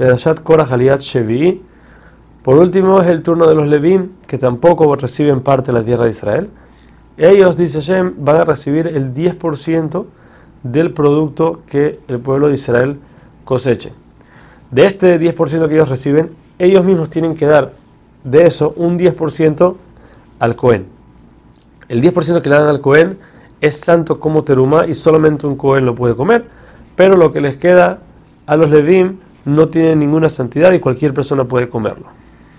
Perashat Korah Haliat Shevi'i. Por último es el turno de los Levim, que tampoco reciben parte de la tierra de Israel. Ellos, dice Hashem, van a recibir el 10% del producto que el pueblo de Israel coseche. De este 10% que ellos reciben, ellos mismos tienen que dar de eso un 10% al Cohen. El 10% que le dan al Cohen es santo como teruma y solamente un Cohen lo puede comer, pero lo que les queda a los Levim no tiene ninguna santidad y cualquier persona puede comerlo.